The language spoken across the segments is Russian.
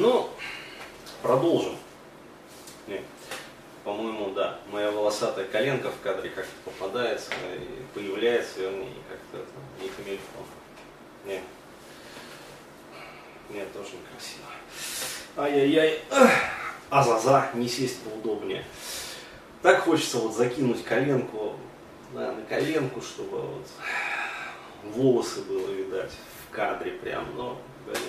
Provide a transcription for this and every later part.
Ну, продолжим. По-моему, да, моя волосатая коленка в кадре как-то попадается и появляется, вернее, как-то не камильфо. Не. Нет, тоже некрасиво. Ай-яй-яй. Ах, Азаза, не сесть поудобнее. Так хочется вот закинуть коленку да, на коленку, чтобы вот волосы было видать в кадре прям, но, блин.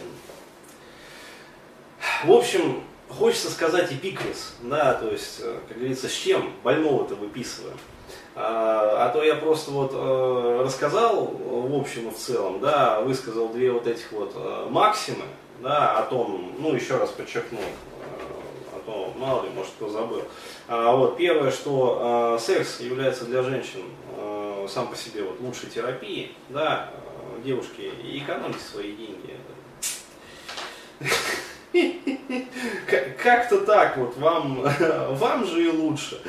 В общем, хочется сказать эпикрис, да, то есть, э, как говорится, с чем больного-то выписываем. А, а то я просто вот э, рассказал в общем и в целом, да, высказал две вот этих вот э, максимы, да, о том, ну еще раз подчеркну, э, а то мало ли, может кто забыл. А, вот, первое, что секс является для женщин сам по себе вот, лучшей терапией, да, девушки, экономьте свои деньги. Как-то так вот, вам, вам же и лучше.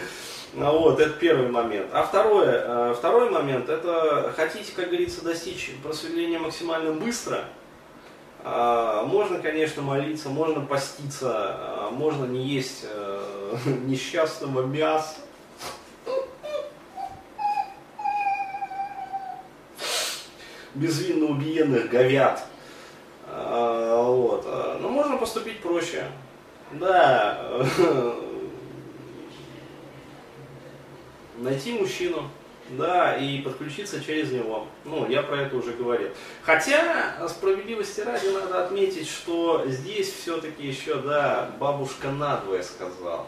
Ну Вот, это первый момент. А второе, э, второй момент, это хотите, как говорится, достичь просветления максимально быстро, а, можно, конечно, молиться, можно поститься, а, можно не есть э, несчастного мяса. Безвинно убиенных говяд. А, вот. Но можно поступить проще. Да, найти мужчину, да, и подключиться через него. Ну, я про это уже говорил. Хотя, справедливости ради, надо отметить, что здесь все-таки еще, да, бабушка надвое сказала.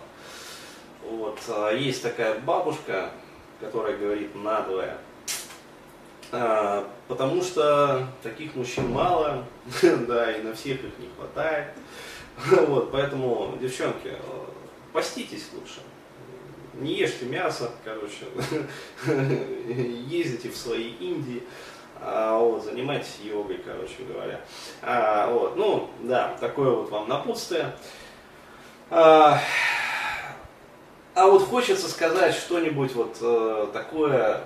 Вот, а, есть такая бабушка, которая говорит надвое. А, потому что таких мужчин мало, да, и на всех их не хватает. Вот, поэтому, девчонки, поститесь лучше не ешьте мясо, короче, ездите в свои Индии, а, вот, занимайтесь йогой, короче говоря. А, вот, ну, да, такое вот вам напутствие. А, а вот хочется сказать что-нибудь вот э, такое,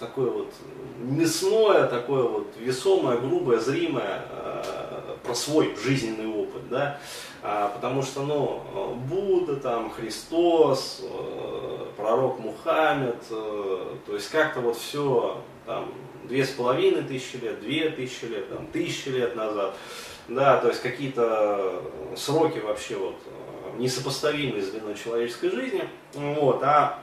такое вот мясное, такое вот весомое, грубое, зримое э, про свой жизненный опыт, да. А, потому что, ну, Будда, там, Христос, э, пророк Мухаммед, э, то есть как-то вот все, там, две с половиной тысячи лет, две тысячи лет, там, тысячи лет назад, да, то есть какие-то сроки вообще вот несопоставимые с длиной человеческой жизни, вот, а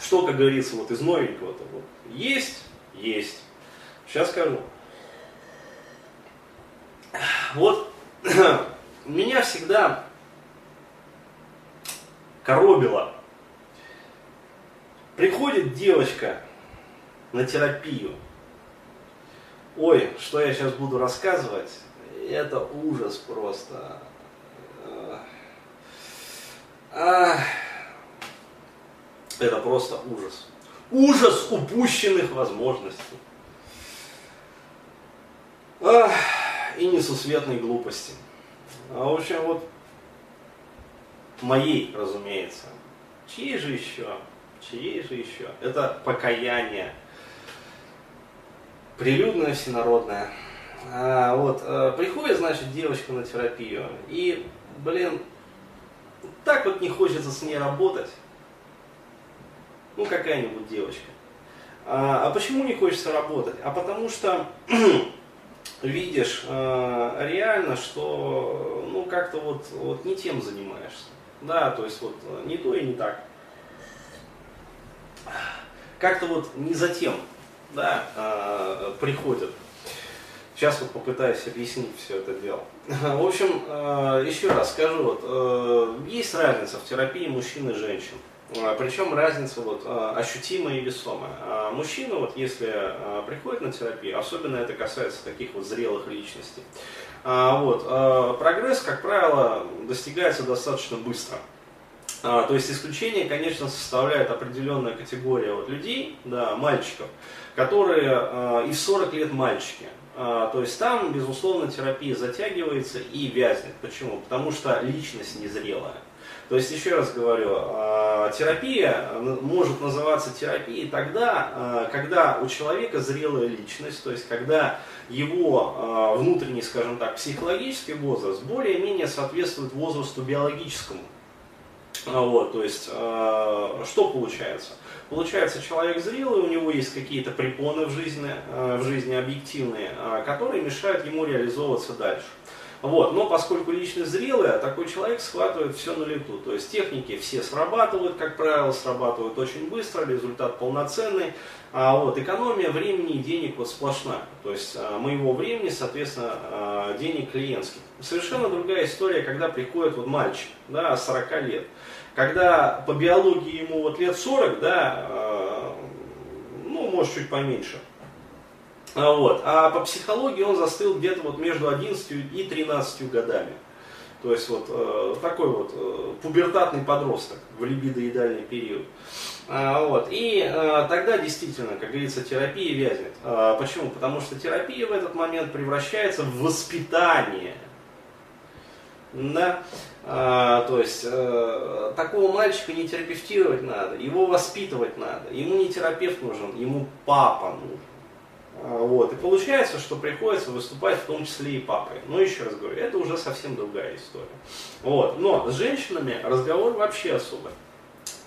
что, как говорится, вот из новенького-то, вот, есть, есть, сейчас скажу. Вот меня всегда коробило. Приходит девочка на терапию. Ой, что я сейчас буду рассказывать, это ужас просто. Это просто ужас. Ужас упущенных возможностей. И несусветной глупости. А в общем, вот моей, разумеется. Чьей же еще? Чьей же еще? Это покаяние. Прилюдное, всенародное. А, вот, а, приходит, значит, девочка на терапию, и, блин, так вот не хочется с ней работать. Ну, какая-нибудь девочка. А, а почему не хочется работать? А потому что видишь э, реально, что ну как-то вот, вот не тем занимаешься. Да, то есть вот не то и не так. Как-то вот не за тем, да, э, приходят. Сейчас вот попытаюсь объяснить все это дело. В общем, э, еще раз скажу, вот, э, есть разница в терапии мужчин и женщин. А, Причем разница вот, а, ощутимая и весомая. А мужчина, вот, если приходит на терапию, особенно это касается таких вот зрелых личностей, вот, прогресс, как правило, достигается достаточно быстро. То есть исключение, конечно, составляет определенная категория вот людей, да, мальчиков, которые и в 40 лет мальчики. То есть там, безусловно, терапия затягивается и вязнет. Почему? Потому что личность незрелая. То есть, еще раз говорю, э, терапия может называться терапией тогда, э, когда у человека зрелая личность, то есть, когда его внутренний, скажем так, психологический возраст более-менее соответствует возрасту биологическому. Вот, то есть, что получается? Получается, человек зрелый, у него есть какие-то препоны в жизни, в жизни объективные, которые мешают ему реализовываться дальше. Вот. Но поскольку личность зрелая, такой человек схватывает все на лету. То есть техники все срабатывают, как правило, срабатывают очень быстро, результат полноценный. А вот экономия времени и денег вот сплошная. То есть а, моего времени, соответственно, а, денег клиентских. Совершенно другая история, когда приходит вот мальчик, да, 40 лет. Когда по биологии ему вот лет 40, да, а, ну, может чуть поменьше, вот. А по психологии он застыл где-то вот между 11 и 13 годами. То есть вот э, такой вот э, пубертатный подросток в либидоидальный период. А, вот. И э, тогда действительно, как говорится, терапия вязнет. А, почему? Потому что терапия в этот момент превращается в воспитание. Да? А, то есть э, такого мальчика не терапевтировать надо, его воспитывать надо. Ему не терапевт нужен, ему папа нужен. А, вот. И получается, что приходится выступать в том числе и папой. Но еще раз говорю, это уже совсем другая история. Вот. Но с женщинами разговор вообще особый.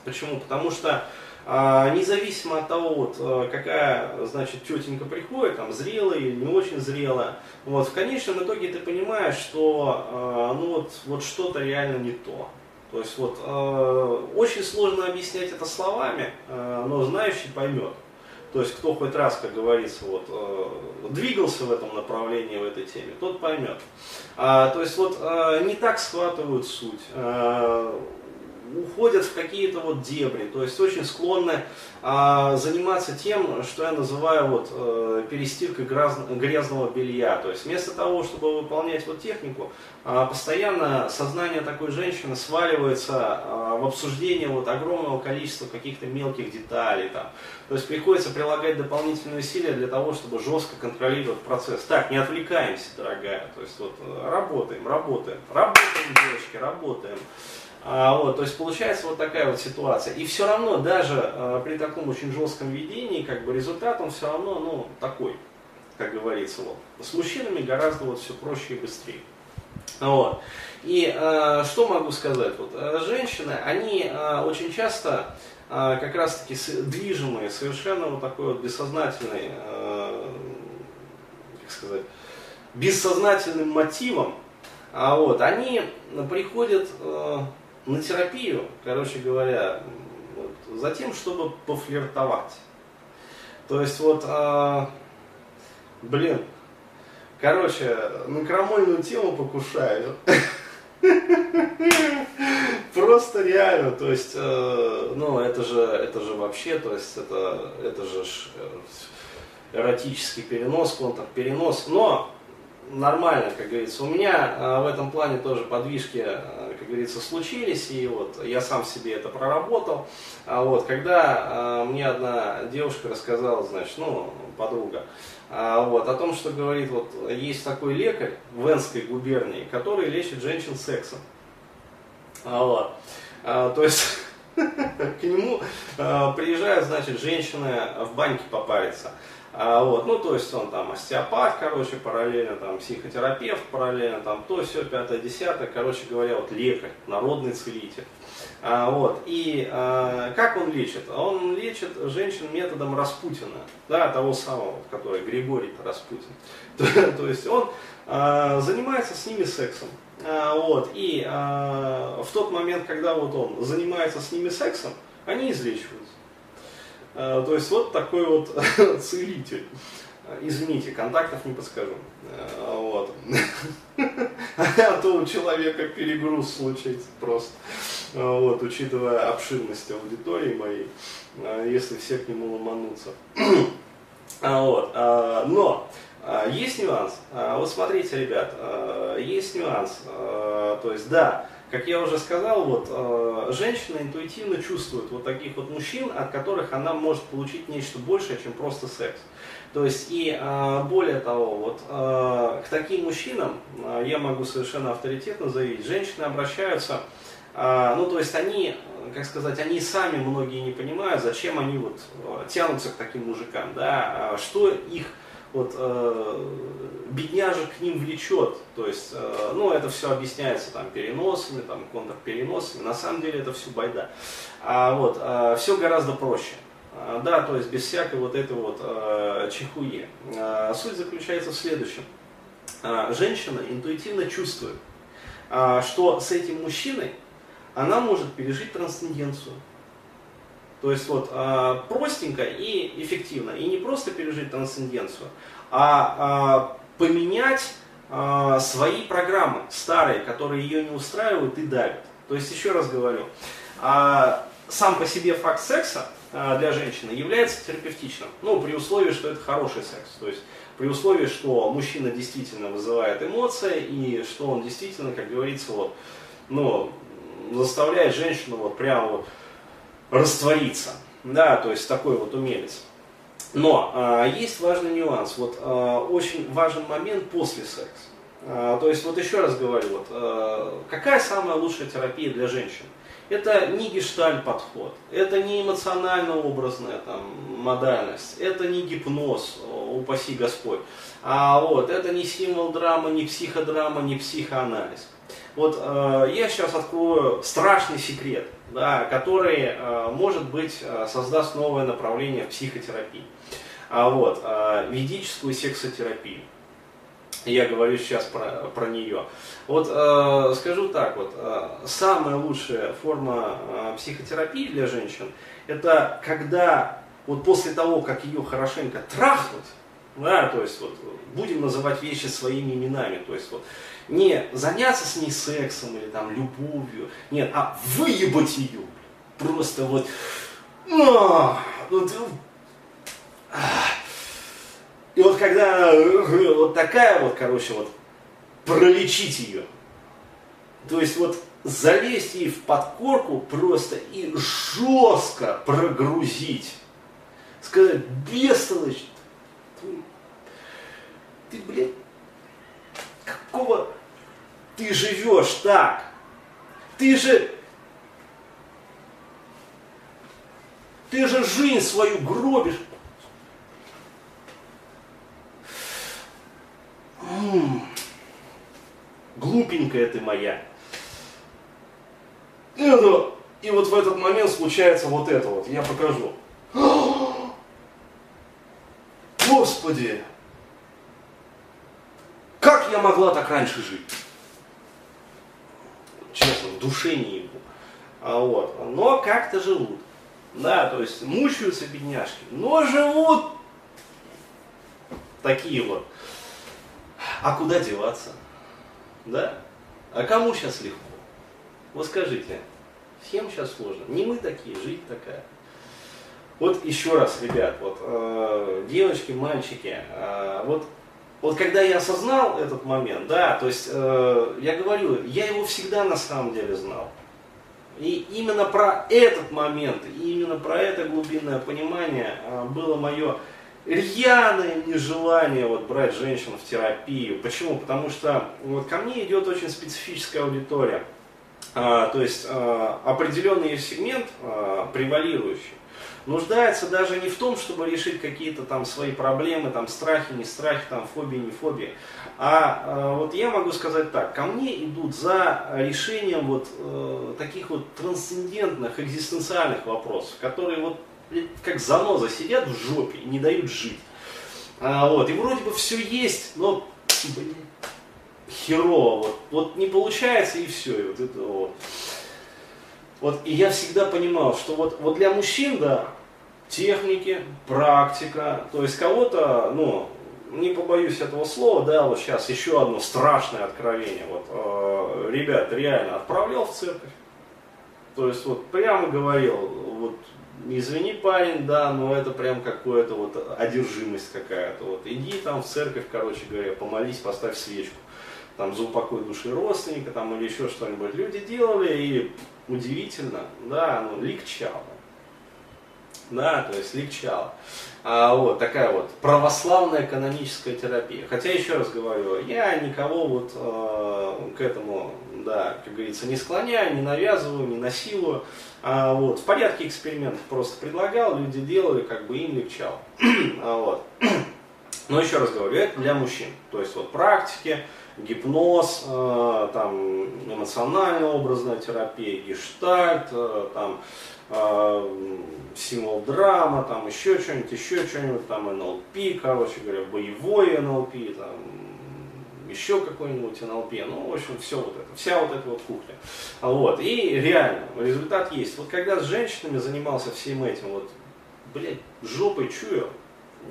Почему? Потому что а, независимо от того, вот, а, какая, значит, тетенька приходит, там, зрелая или не очень зрелая, вот, в конечном итоге ты понимаешь, что, а, ну, вот, вот что-то реально не то. То есть, вот, а, очень сложно объяснять это словами, а, но знающий поймет. То есть кто хоть раз, как говорится, вот, э, двигался в этом направлении, в этой теме, тот поймет. А, то есть вот э, не так схватывают суть. Э, уходят в какие-то вот дебри, то есть очень склонны а, заниматься тем, что я называю вот а, перестиркой гряз, грязного белья. То есть вместо того, чтобы выполнять вот технику, а, постоянно сознание такой женщины сваливается а, в обсуждение вот огромного количества каких-то мелких деталей. Там. То есть приходится прилагать дополнительные усилия для того, чтобы жестко контролировать процесс. Так, не отвлекаемся, дорогая. То есть вот работаем, работаем, работаем, девочки, работаем. А, вот, то есть получается вот такая вот ситуация. И все равно, даже а, при таком очень жестком ведении, как бы результат он все равно, ну, такой, как говорится. Вот. С мужчинами гораздо вот все проще и быстрее. Вот. И а, что могу сказать? Вот, а, женщины, они а, очень часто а, как раз таки движимые совершенно вот такой вот бессознательной, а, как сказать, бессознательным мотивом, а вот, они приходят а, на терапию, короче говоря, вот, за тем, чтобы пофлиртовать. То есть вот, а, блин, короче, на крамольную тему покушаю. Просто реально, то есть, э, ну, это же, это же вообще, то есть, это, это же э, эротический перенос, контрперенос. Но нормально, как говорится. У меня э, в этом плане тоже подвижки, как говорится, случились, и вот я сам себе это проработал. А вот, когда э, мне одна девушка рассказала, значит, ну, подруга, а вот, о том, что говорит, вот есть такой лекарь в Энской губернии, который лечит женщин сексом. А вот, а, то есть к нему приезжают, значит, женщины в баньке попариться. А, вот, ну, то есть он там остеопат, короче, параллельно, там, психотерапевт, параллельно, там, то, все, пятое, десятое, короче говоря, вот лекарь, народный целитель. А, вот, и а, как он лечит? Он лечит женщин методом Распутина, да, того самого, который Григорий Распутин. То, есть он а, занимается с ними сексом. А, вот, и а, в тот момент, когда вот он занимается с ними сексом, они излечиваются. Э, то есть вот такой вот целитель. Извините, контактов не подскажу. Э, вот. А то у человека перегруз случится просто. Э, вот, учитывая обширность аудитории моей, если все к нему ломанутся. Вот. Но есть нюанс. Вот смотрите, ребят, есть нюанс. То есть, да, как я уже сказал, вот, э, женщина интуитивно чувствует вот таких вот мужчин, от которых она может получить нечто большее, чем просто секс. То есть и э, более того, вот э, к таким мужчинам э, я могу совершенно авторитетно заявить, женщины обращаются А, ну, то есть они, как сказать, они сами многие не понимают, зачем они вот э, тянутся к таким мужикам, да, а что их вот э, бедняжек к ним влечет, то есть, э, ну, это все объясняется там переносами, там контрпереносами, на самом деле это все байда. А вот, э, все гораздо проще. А, да, то есть без всякой вот этой вот э, чехуи. Э, суть заключается в следующем. Э, женщина интуитивно чувствует, э, что с этим мужчиной она может пережить трансценденцию. То есть вот э, простенько и эффективно. И не просто пережить трансценденцию, а э, поменять э, свои программы старые, которые ее не устраивают и давят. То есть еще раз говорю, сам по себе факт секса для женщины является терапевтичным. Ну, при условии, что это хороший секс. То есть при условии, что мужчина действительно вызывает эмоции и что он действительно, как говорится, вот, ну, заставляет женщину вот прямо вот раствориться. Да, то есть такой вот умелец. Но а, есть важный нюанс, вот а, очень важен момент после секса. А, то есть вот еще раз говорю, вот, а, какая самая лучшая терапия для женщин? Это не гешталь подход, это не эмоционально-образная там, модальность, это не гипноз, упаси Господь. А вот, это не символ драмы, не психодрама, не психоанализ. Вот э, я сейчас открою страшный секрет, да, который, э, может быть, э, создаст новое направление в психотерапии. А вот, э, ведическую сексотерапию. Я говорю сейчас про, про нее. Вот э, скажу так, вот, э, самая лучшая форма э, психотерапии для женщин, это когда вот после того, как ее хорошенько трахнуть, да, то есть вот будем называть вещи своими именами, то есть вот. Не заняться с ней сексом или там любовью, нет, а выебать ее, просто вот, а, вот а. и вот когда вот такая вот, короче, вот пролечить ее, то есть вот залезть ей в подкорку просто и жестко прогрузить, сказать, бестолочь, ты, блядь, какого ты живешь так? Ты же, ты же жизнь свою гробишь. М-м, глупенькая ты моя. И вот в этот момент случается вот это вот. Я покажу. Господи, как я могла так раньше жить? Честно, в душе не ему. А вот. Но как-то живут. Да, то есть мучаются бедняжки, но живут такие вот. А куда деваться? Да? А кому сейчас легко? Вот скажите, всем сейчас сложно. Не мы такие, жизнь такая. Вот еще раз, ребят, вот э, девочки, мальчики, э, вот вот когда я осознал этот момент, да, то есть э, я говорю, я его всегда на самом деле знал. И именно про этот момент, именно про это глубинное понимание э, было мое рьяное нежелание вот, брать женщин в терапию. Почему? Потому что вот, ко мне идет очень специфическая аудитория. А, то есть а, определенный сегмент а, превалирующий нуждается даже не в том, чтобы решить какие-то там свои проблемы, там страхи, не страхи, там фобии, не фобии. А э, вот я могу сказать так, ко мне идут за решением вот э, таких вот трансцендентных, экзистенциальных вопросов, которые вот как заноза сидят в жопе и не дают жить. А, вот, и вроде бы все есть, но блин, херово, вот, вот не получается и все, и вот это вот. Вот, и я всегда понимал, что вот, вот для мужчин, да, техники, практика, то есть кого-то, ну, не побоюсь этого слова, да, вот сейчас еще одно страшное откровение. Вот, э, ребят, реально отправлял в церковь. То есть вот прямо говорил, вот извини, парень, да, но это прям какое-то вот одержимость какая-то. Вот иди там в церковь, короче говоря, помолись, поставь свечку. Там за упокой души родственника там или еще что-нибудь. Люди делали и удивительно, да, ну, легчало. да, то есть легчало. А, вот такая вот православная каноническая терапия. Хотя, еще раз говорю, я никого вот э, к этому, да, как говорится, не склоняю, не навязываю, не насилую. А, вот, в порядке экспериментов просто предлагал, люди делали, как бы им легчало. а, вот. Но еще раз говорю, это для мужчин. То есть вот практики, гипноз, э, там, эмоциональная образная терапия, гештальт, э, там, э, символ драма, там еще что-нибудь, еще что-нибудь, там НЛП, короче говоря, боевой НЛП, там, еще какой-нибудь НЛП, ну, в общем, все вот это, вся вот эта вот кухня. Вот, и реально, результат есть. Вот когда с женщинами занимался всем этим, вот, блядь, жопой чую,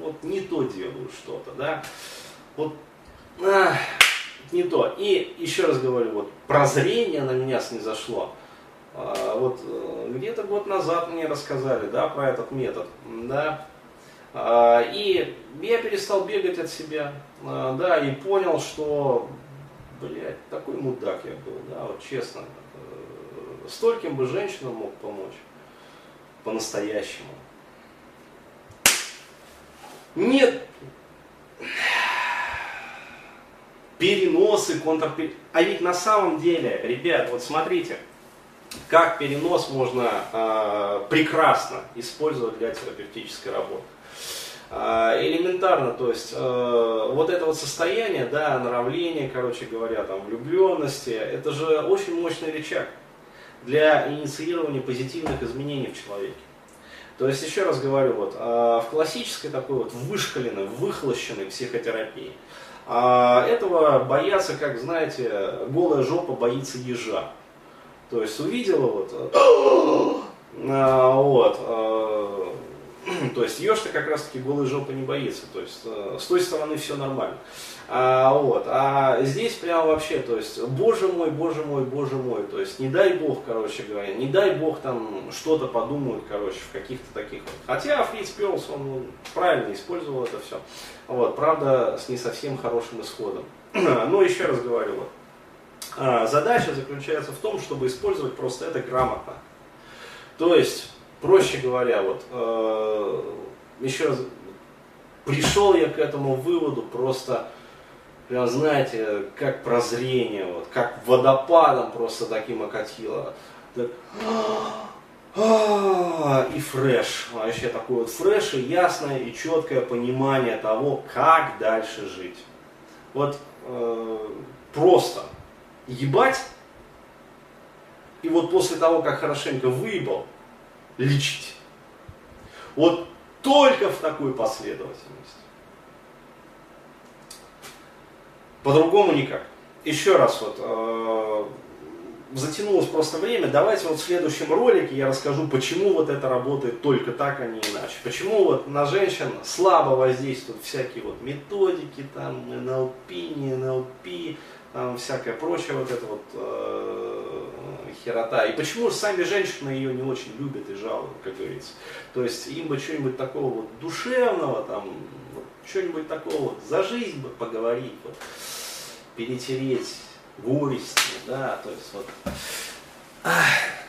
вот не то делаю что-то, да, вот, ах, не то. И еще раз говорю, вот прозрение на меня снизошло. А, вот э, где-то год назад мне рассказали, да, про этот метод, да, а, и я перестал бегать от себя, а, да, и понял, что, блядь, такой мудак я был, да, вот честно, э, стольким бы женщинам мог помочь, по-настоящему. Нет, переносы, контрпер... А ведь на самом деле, ребят, вот смотрите, как перенос можно э, прекрасно использовать для терапевтической работы. Э, элементарно, то есть э, вот это вот состояние, да, нравление, короче говоря, там, влюбленности, это же очень мощный рычаг для инициирования позитивных изменений в человеке. То есть, еще раз говорю, вот, в классической такой вот вышкаленной, выхлощенной психотерапии – а этого боятся, как знаете, голая жопа боится ежа. То есть увидела вот, а, вот, а, то есть еж-то как раз таки голой жопы не боится, то есть а, с той стороны все нормально. А, вот, а здесь прям вообще, то есть, боже мой, боже мой, боже мой, то есть, не дай бог, короче говоря, не дай бог там что-то подумают, короче, в каких-то таких вот. Хотя Фриц Перлс, он ну, правильно использовал это все, вот, правда, с не совсем хорошим исходом. Но еще раз говорю, вот, а, задача заключается в том, чтобы использовать просто это грамотно. То есть, проще говоря, вот, э, еще раз, пришел я к этому выводу просто прям знаете, как прозрение, вот, как водопадом просто таким окатило. Так, и фреш, вообще такой вот фреш и ясное и четкое понимание того, как дальше жить. Вот э, просто ебать, и вот после того, как хорошенько выебал, лечить. Вот только в такой последовательности. По-другому никак. Еще раз вот, э, затянулось просто время, давайте вот в следующем ролике я расскажу, почему вот это работает только так, а не иначе. Почему вот на женщин слабо воздействуют всякие вот методики, там, НЛП, не НЛП, там, всякое прочее, вот это вот э, херота. И почему сами женщины ее не очень любят и жалуют, как говорится. То есть им бы что-нибудь такого вот душевного, там, вот, что-нибудь такого вот за жизнь бы поговорить. Вот перетереть горести, да, то есть вот. Ах.